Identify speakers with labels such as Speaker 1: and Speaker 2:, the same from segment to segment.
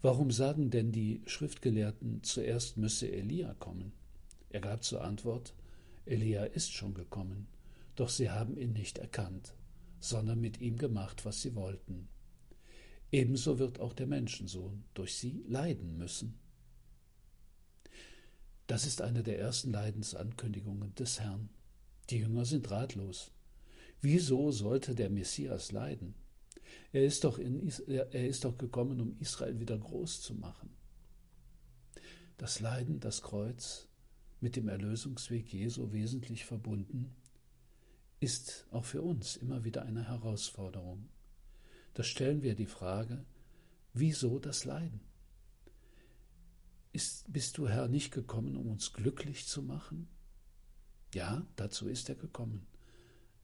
Speaker 1: Warum sagen denn die Schriftgelehrten, zuerst müsse Elia kommen? Er gab zur Antwort, Elia ist schon gekommen, doch sie haben ihn nicht erkannt, sondern mit ihm gemacht, was sie wollten. Ebenso wird auch der Menschensohn durch sie leiden müssen. Das ist eine der ersten Leidensankündigungen des Herrn. Die Jünger sind ratlos. Wieso sollte der Messias leiden? Er ist doch, in, er ist doch gekommen, um Israel wieder groß zu machen. Das Leiden, das Kreuz, mit dem Erlösungsweg Jesu wesentlich verbunden, ist auch für uns immer wieder eine Herausforderung. Da stellen wir die Frage, wieso das Leiden? Ist, bist du, Herr, nicht gekommen, um uns glücklich zu machen? Ja, dazu ist er gekommen.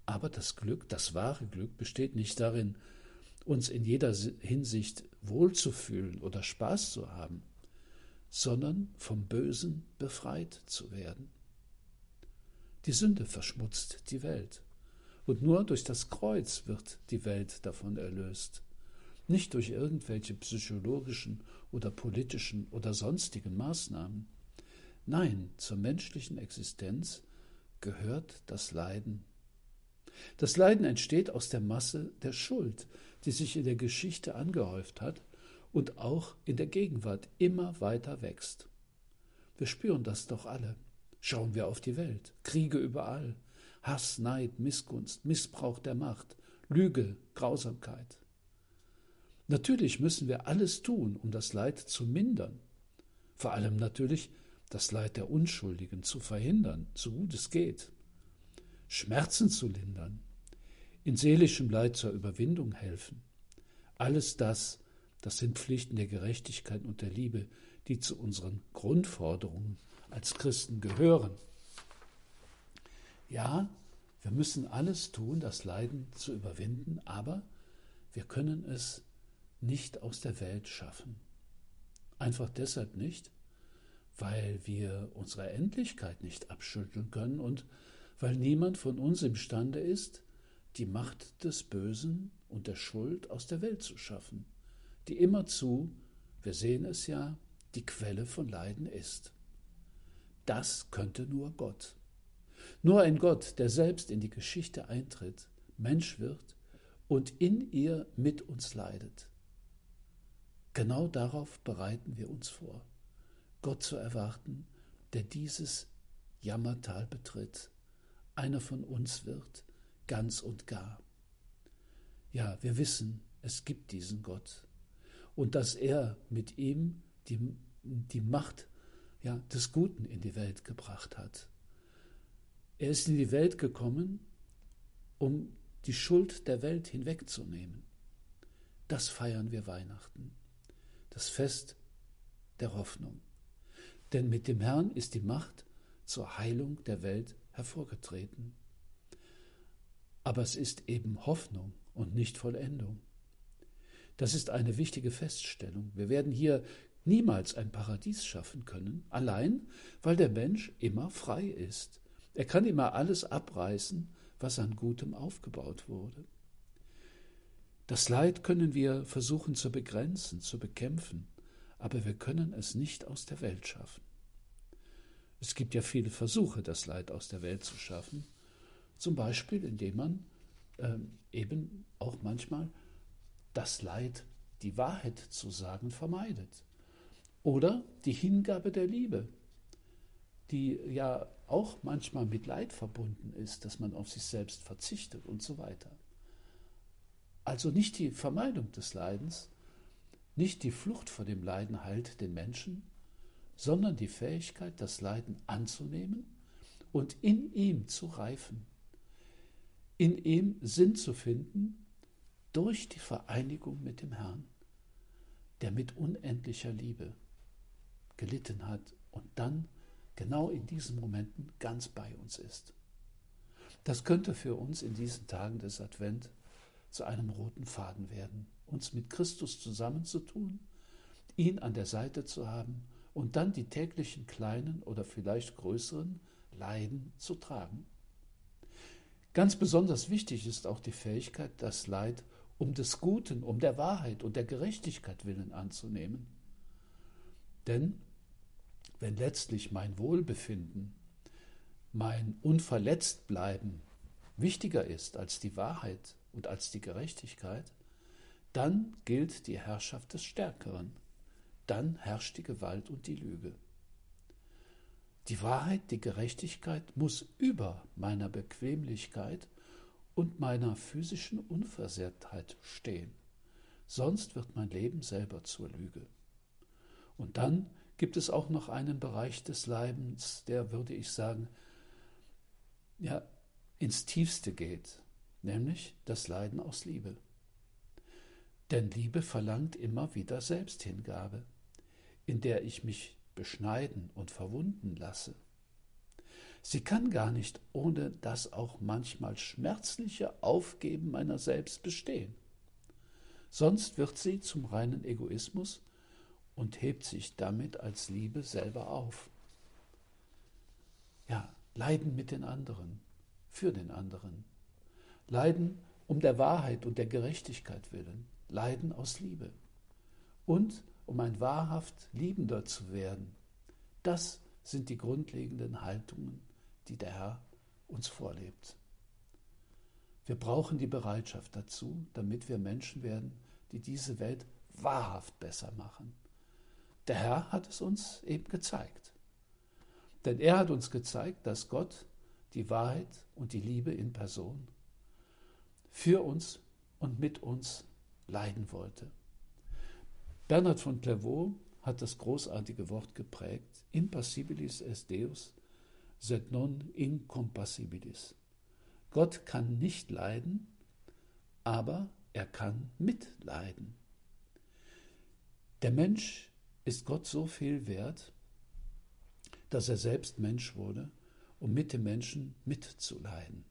Speaker 1: Aber das Glück, das wahre Glück, besteht nicht darin, uns in jeder Hinsicht wohlzufühlen oder Spaß zu haben, sondern vom Bösen befreit zu werden. Die Sünde verschmutzt die Welt, und nur durch das Kreuz wird die Welt davon erlöst, nicht durch irgendwelche psychologischen oder politischen oder sonstigen Maßnahmen. Nein, zur menschlichen Existenz gehört das Leiden. Das Leiden entsteht aus der Masse der Schuld, die sich in der Geschichte angehäuft hat und auch in der Gegenwart immer weiter wächst. Wir spüren das doch alle. Schauen wir auf die Welt. Kriege überall. Hass, Neid, Missgunst, Missbrauch der Macht, Lüge, Grausamkeit. Natürlich müssen wir alles tun, um das Leid zu mindern. Vor allem natürlich das Leid der Unschuldigen zu verhindern, so gut es geht. Schmerzen zu lindern, in seelischem Leid zur Überwindung helfen. Alles das, das sind Pflichten der Gerechtigkeit und der Liebe, die zu unseren Grundforderungen als Christen gehören. Ja, wir müssen alles tun, das Leiden zu überwinden, aber wir können es nicht aus der Welt schaffen. Einfach deshalb nicht, weil wir unsere Endlichkeit nicht abschütteln können und weil niemand von uns imstande ist, die Macht des Bösen und der Schuld aus der Welt zu schaffen, die immerzu, wir sehen es ja, die Quelle von Leiden ist. Das könnte nur Gott. Nur ein Gott, der selbst in die Geschichte eintritt, Mensch wird und in ihr mit uns leidet. Genau darauf bereiten wir uns vor, Gott zu erwarten, der dieses Jammertal betritt, einer von uns wird, ganz und gar. Ja, wir wissen, es gibt diesen Gott und dass er mit ihm die, die Macht ja, des Guten in die Welt gebracht hat. Er ist in die Welt gekommen, um die Schuld der Welt hinwegzunehmen. Das feiern wir Weihnachten, das Fest der Hoffnung. Denn mit dem Herrn ist die Macht zur Heilung der Welt hervorgetreten. Aber es ist eben Hoffnung und nicht Vollendung. Das ist eine wichtige Feststellung. Wir werden hier niemals ein Paradies schaffen können, allein weil der Mensch immer frei ist. Er kann immer alles abreißen, was an Gutem aufgebaut wurde. Das Leid können wir versuchen zu begrenzen, zu bekämpfen, aber wir können es nicht aus der Welt schaffen. Es gibt ja viele Versuche, das Leid aus der Welt zu schaffen, zum Beispiel, indem man ähm, eben auch manchmal das Leid, die Wahrheit zu sagen, vermeidet. Oder die Hingabe der Liebe. die ja auch manchmal mit Leid verbunden ist, dass man auf sich selbst verzichtet und so weiter. Also nicht die Vermeidung des Leidens, nicht die Flucht vor dem Leiden heilt den Menschen, sondern die Fähigkeit, das Leiden anzunehmen und in ihm zu reifen, in ihm Sinn zu finden durch die Vereinigung mit dem Herrn, der mit unendlicher Liebe gelitten hat und dann genau in diesen Momenten ganz bei uns ist. Das könnte für uns in diesen Tagen des Advent zu einem roten Faden werden, uns mit Christus zusammenzutun, ihn an der Seite zu haben und dann die täglichen kleinen oder vielleicht größeren Leiden zu tragen. Ganz besonders wichtig ist auch die Fähigkeit, das Leid um des Guten, um der Wahrheit und der Gerechtigkeit willen anzunehmen. Denn wenn letztlich mein Wohlbefinden, mein Unverletztbleiben wichtiger ist als die Wahrheit und als die Gerechtigkeit, dann gilt die Herrschaft des Stärkeren, dann herrscht die Gewalt und die Lüge. Die Wahrheit, die Gerechtigkeit muss über meiner Bequemlichkeit und meiner physischen Unversehrtheit stehen, sonst wird mein Leben selber zur Lüge. Und dann gibt es auch noch einen Bereich des Leibens, der, würde ich sagen, ja, ins Tiefste geht, nämlich das Leiden aus Liebe. Denn Liebe verlangt immer wieder Selbsthingabe, in der ich mich beschneiden und verwunden lasse. Sie kann gar nicht ohne das auch manchmal schmerzliche Aufgeben meiner selbst bestehen. Sonst wird sie zum reinen Egoismus und hebt sich damit als Liebe selber auf. Ja, leiden mit den anderen, für den anderen. Leiden um der Wahrheit und der Gerechtigkeit willen. Leiden aus Liebe. Und um ein wahrhaft Liebender zu werden. Das sind die grundlegenden Haltungen, die der Herr uns vorlebt. Wir brauchen die Bereitschaft dazu, damit wir Menschen werden, die diese Welt wahrhaft besser machen. Der Herr hat es uns eben gezeigt. Denn er hat uns gezeigt, dass Gott die Wahrheit und die Liebe in Person für uns und mit uns leiden wollte. Bernhard von Clairvaux hat das großartige Wort geprägt, impassibilis est Deus, sed non incompassibilis. Gott kann nicht leiden, aber er kann mitleiden. Der Mensch ist Gott so viel wert, dass er selbst Mensch wurde, um mit dem Menschen mitzuleiden.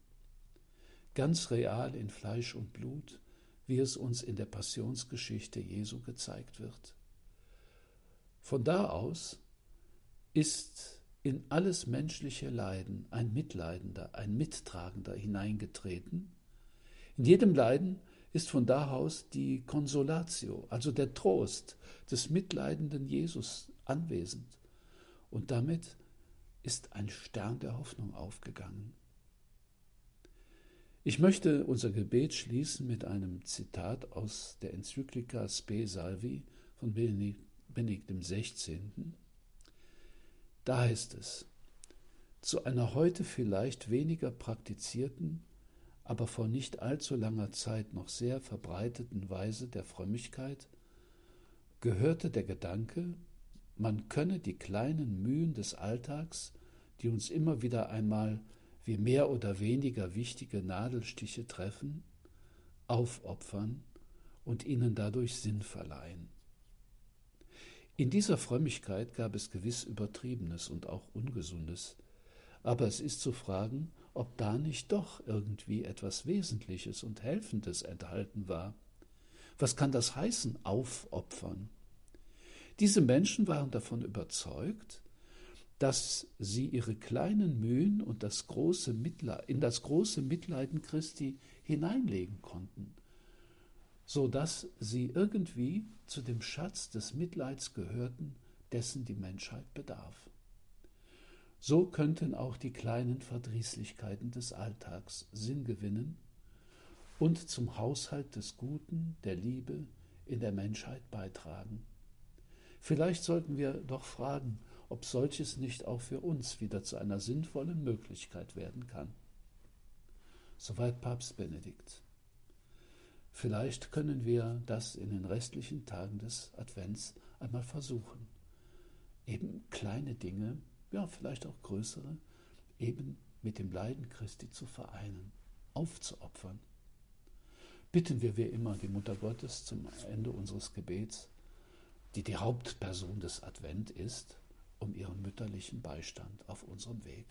Speaker 1: Ganz real in Fleisch und Blut, wie es uns in der Passionsgeschichte Jesu gezeigt wird. Von da aus ist in alles menschliche Leiden ein Mitleidender, ein Mittragender hineingetreten. In jedem Leiden ist von da aus die Consolatio, also der Trost des mitleidenden Jesus anwesend. Und damit ist ein Stern der Hoffnung aufgegangen. Ich möchte unser Gebet schließen mit einem Zitat aus der Enzyklika Spe Salvi von Benedikt XVI. Da heißt es, zu einer heute vielleicht weniger praktizierten, aber vor nicht allzu langer Zeit noch sehr verbreiteten Weise der Frömmigkeit gehörte der Gedanke, man könne die kleinen Mühen des Alltags, die uns immer wieder einmal wie mehr oder weniger wichtige Nadelstiche treffen, aufopfern und ihnen dadurch Sinn verleihen. In dieser Frömmigkeit gab es gewiss Übertriebenes und auch Ungesundes, aber es ist zu fragen, ob da nicht doch irgendwie etwas Wesentliches und Helfendes enthalten war. Was kann das heißen, aufopfern? Diese Menschen waren davon überzeugt, dass sie ihre kleinen Mühen und das große Mitleid, in das große Mitleiden Christi hineinlegen konnten, so dass sie irgendwie zu dem Schatz des Mitleids gehörten, dessen die Menschheit bedarf. So könnten auch die kleinen Verdrießlichkeiten des Alltags Sinn gewinnen und zum Haushalt des Guten, der Liebe in der Menschheit beitragen. Vielleicht sollten wir doch fragen, ob solches nicht auch für uns wieder zu einer sinnvollen Möglichkeit werden kann. Soweit Papst Benedikt. Vielleicht können wir das in den restlichen Tagen des Advents einmal versuchen. Eben kleine Dinge, ja vielleicht auch größere, eben mit dem Leiden Christi zu vereinen, aufzuopfern. Bitten wir wie immer die Mutter Gottes zum Ende unseres Gebets, die die Hauptperson des Advent ist, um ihren mütterlichen Beistand auf unserem Weg.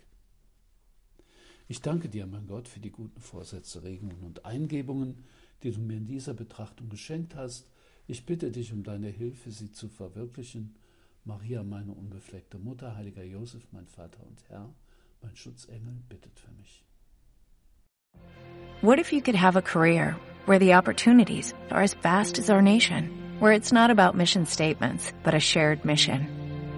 Speaker 1: Ich danke dir, mein Gott, für die guten Vorsätze, Regungen und Eingebungen, die du mir in dieser Betrachtung geschenkt hast. Ich bitte dich um deine Hilfe, sie zu verwirklichen. Maria, meine unbefleckte Mutter, heiliger Josef, mein Vater und Herr, mein Schutzengel, bittet für mich.
Speaker 2: What if you could have a career where the opportunities are as vast as our nation, where it's not about mission statements, but a shared mission?